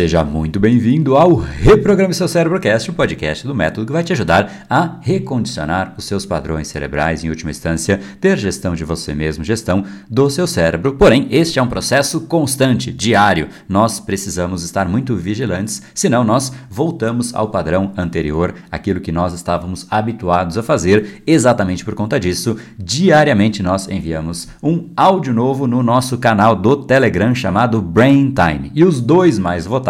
Seja muito bem-vindo ao Reprograme Seu Cérebrocast, o podcast do método que vai te ajudar a recondicionar os seus padrões cerebrais em última instância, ter gestão de você mesmo, gestão do seu cérebro. Porém, este é um processo constante, diário. Nós precisamos estar muito vigilantes, senão nós voltamos ao padrão anterior, aquilo que nós estávamos habituados a fazer. Exatamente por conta disso, diariamente nós enviamos um áudio novo no nosso canal do Telegram chamado Brain Time. E os dois mais votados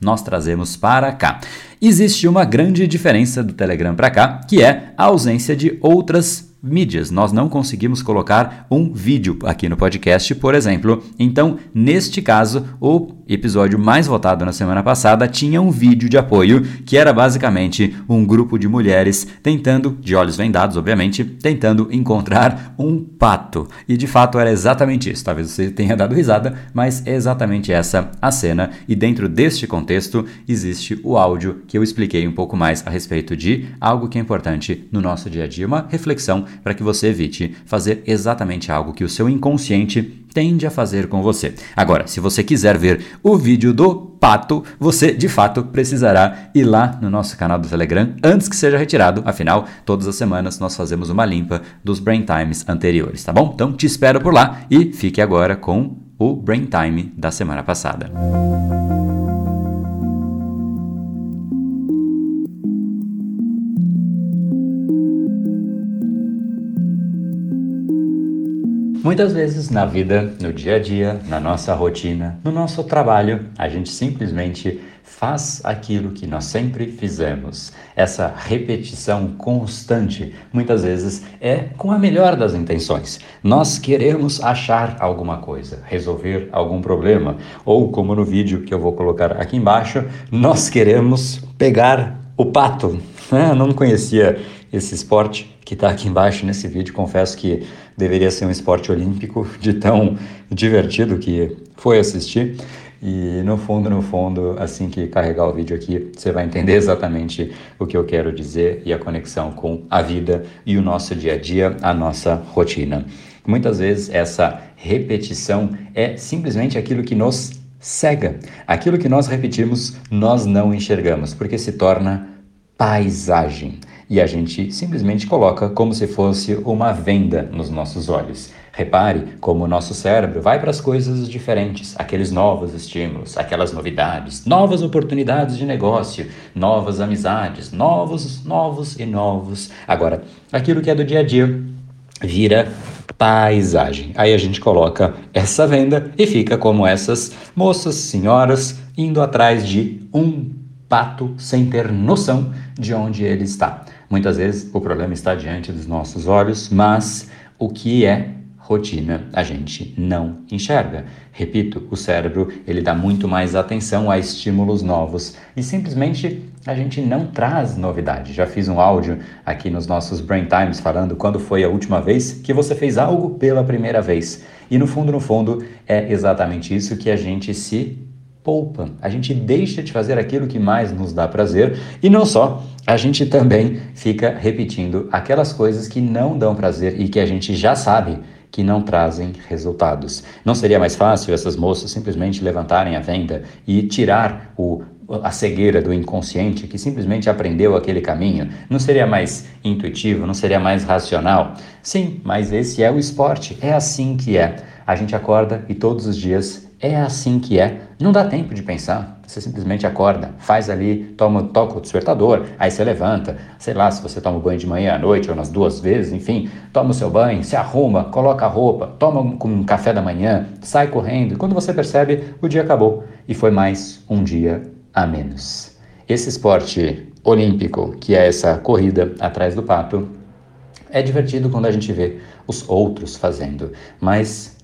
nós trazemos para cá. Existe uma grande diferença do Telegram para cá, que é a ausência de outras mídias. Nós não conseguimos colocar um vídeo aqui no podcast, por exemplo. Então, neste caso, o episódio mais votado na semana passada tinha um vídeo de apoio que era basicamente um grupo de mulheres tentando, de olhos vendados, obviamente, tentando encontrar um pato. E de fato era exatamente isso. Talvez você tenha dado risada, mas é exatamente essa a cena. E dentro deste contexto existe o áudio que eu expliquei um pouco mais a respeito de algo que é importante no nosso dia a dia, uma reflexão para que você evite fazer exatamente algo que o seu inconsciente tende a fazer com você. Agora, se você quiser ver o vídeo do pato, você de fato precisará ir lá no nosso canal do Telegram antes que seja retirado. Afinal, todas as semanas nós fazemos uma limpa dos Brain Times anteriores, tá bom? Então te espero por lá e fique agora com o Brain Time da semana passada. Muitas vezes na vida, no dia a dia, na nossa rotina, no nosso trabalho, a gente simplesmente faz aquilo que nós sempre fizemos. Essa repetição constante, muitas vezes, é com a melhor das intenções. Nós queremos achar alguma coisa, resolver algum problema, ou como no vídeo que eu vou colocar aqui embaixo, nós queremos pegar o pato. Eu não conhecia esse esporte que está aqui embaixo nesse vídeo. Confesso que deveria ser um esporte olímpico, de tão divertido que foi assistir. E no fundo, no fundo, assim que carregar o vídeo aqui, você vai entender exatamente o que eu quero dizer e a conexão com a vida e o nosso dia a dia, a nossa rotina. Muitas vezes essa repetição é simplesmente aquilo que nos cega. Aquilo que nós repetimos, nós não enxergamos, porque se torna paisagem e a gente simplesmente coloca como se fosse uma venda nos nossos olhos. Repare como o nosso cérebro vai para as coisas diferentes, aqueles novos estímulos, aquelas novidades, novas oportunidades de negócio, novas amizades, novos, novos e novos. Agora, aquilo que é do dia a dia vira paisagem. Aí a gente coloca essa venda e fica como essas moças, senhoras, indo atrás de um pato sem ter noção de onde ele está. Muitas vezes o problema está diante dos nossos olhos, mas o que é rotina a gente não enxerga. Repito, o cérebro ele dá muito mais atenção a estímulos novos e simplesmente a gente não traz novidade. Já fiz um áudio aqui nos nossos Brain Times falando quando foi a última vez que você fez algo pela primeira vez. E no fundo, no fundo, é exatamente isso que a gente se poupa. A gente deixa de fazer aquilo que mais nos dá prazer e não só, a gente também fica repetindo aquelas coisas que não dão prazer e que a gente já sabe que não trazem resultados. Não seria mais fácil essas moças simplesmente levantarem a venda e tirar o, a cegueira do inconsciente que simplesmente aprendeu aquele caminho? Não seria mais intuitivo? Não seria mais racional? Sim, mas esse é o esporte. É assim que é. A gente acorda e todos os dias é assim que é. Não dá tempo de pensar. Você simplesmente acorda, faz ali, toma, toca o despertador, aí você levanta. Sei lá, se você toma banho de manhã à noite ou nas duas vezes, enfim, toma o seu banho, se arruma, coloca a roupa, toma um, um café da manhã, sai correndo. E quando você percebe, o dia acabou e foi mais um dia a menos. Esse esporte olímpico, que é essa corrida atrás do pato, é divertido quando a gente vê os outros fazendo, mas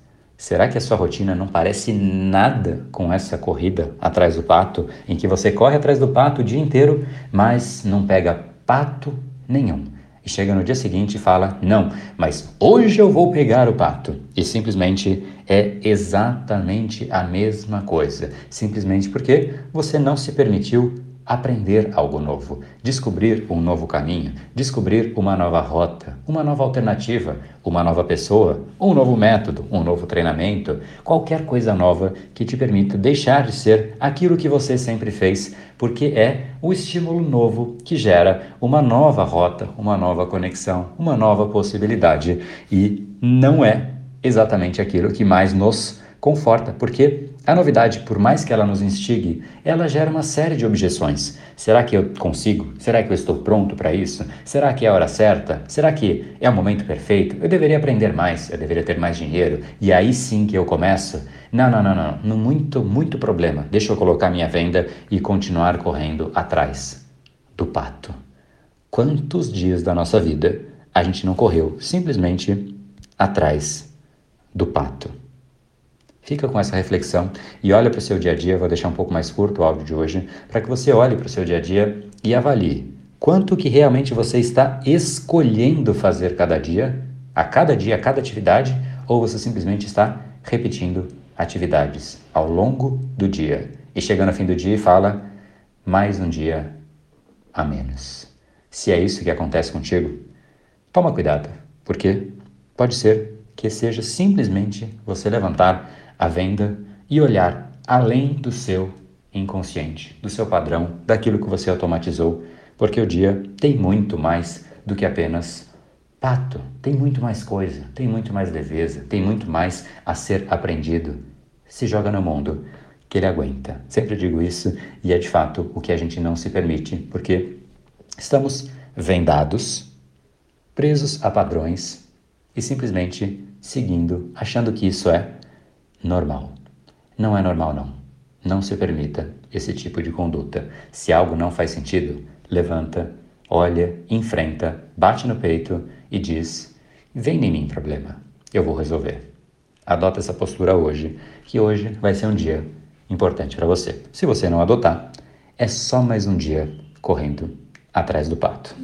Será que a sua rotina não parece nada com essa corrida atrás do pato, em que você corre atrás do pato o dia inteiro, mas não pega pato nenhum? E chega no dia seguinte e fala: Não, mas hoje eu vou pegar o pato. E simplesmente é exatamente a mesma coisa. Simplesmente porque você não se permitiu aprender algo novo, descobrir um novo caminho, descobrir uma nova rota, uma nova alternativa, uma nova pessoa, um novo método, um novo treinamento, qualquer coisa nova que te permita deixar de ser aquilo que você sempre fez, porque é o estímulo novo que gera uma nova rota, uma nova conexão, uma nova possibilidade. E não é exatamente aquilo que mais nos conforta, porque a novidade, por mais que ela nos instigue, ela gera uma série de objeções. Será que eu consigo? Será que eu estou pronto para isso? Será que é a hora certa? Será que é o momento perfeito? Eu deveria aprender mais, eu deveria ter mais dinheiro, e aí sim que eu começo? Não, não, não, não, não muito, muito problema. Deixa eu colocar minha venda e continuar correndo atrás do pato. Quantos dias da nossa vida a gente não correu simplesmente atrás do pato? Fica com essa reflexão e olha para o seu dia a dia. Vou deixar um pouco mais curto o áudio de hoje para que você olhe para o seu dia a dia e avalie quanto que realmente você está escolhendo fazer cada dia, a cada dia, a cada atividade, ou você simplesmente está repetindo atividades ao longo do dia e chegando ao fim do dia e fala mais um dia a menos. Se é isso que acontece contigo, toma cuidado, porque pode ser que seja simplesmente você levantar a venda e olhar além do seu inconsciente, do seu padrão, daquilo que você automatizou, porque o dia tem muito mais do que apenas pato, tem muito mais coisa, tem muito mais leveza, tem muito mais a ser aprendido. Se joga no mundo que ele aguenta. Sempre digo isso e é de fato o que a gente não se permite, porque estamos vendados, presos a padrões e simplesmente seguindo, achando que isso é normal. Não é normal, não. Não se permita esse tipo de conduta. Se algo não faz sentido, levanta, olha, enfrenta, bate no peito e diz: Vem em mim, problema. Eu vou resolver. Adota essa postura hoje, que hoje vai ser um dia importante para você. Se você não adotar, é só mais um dia correndo atrás do pato.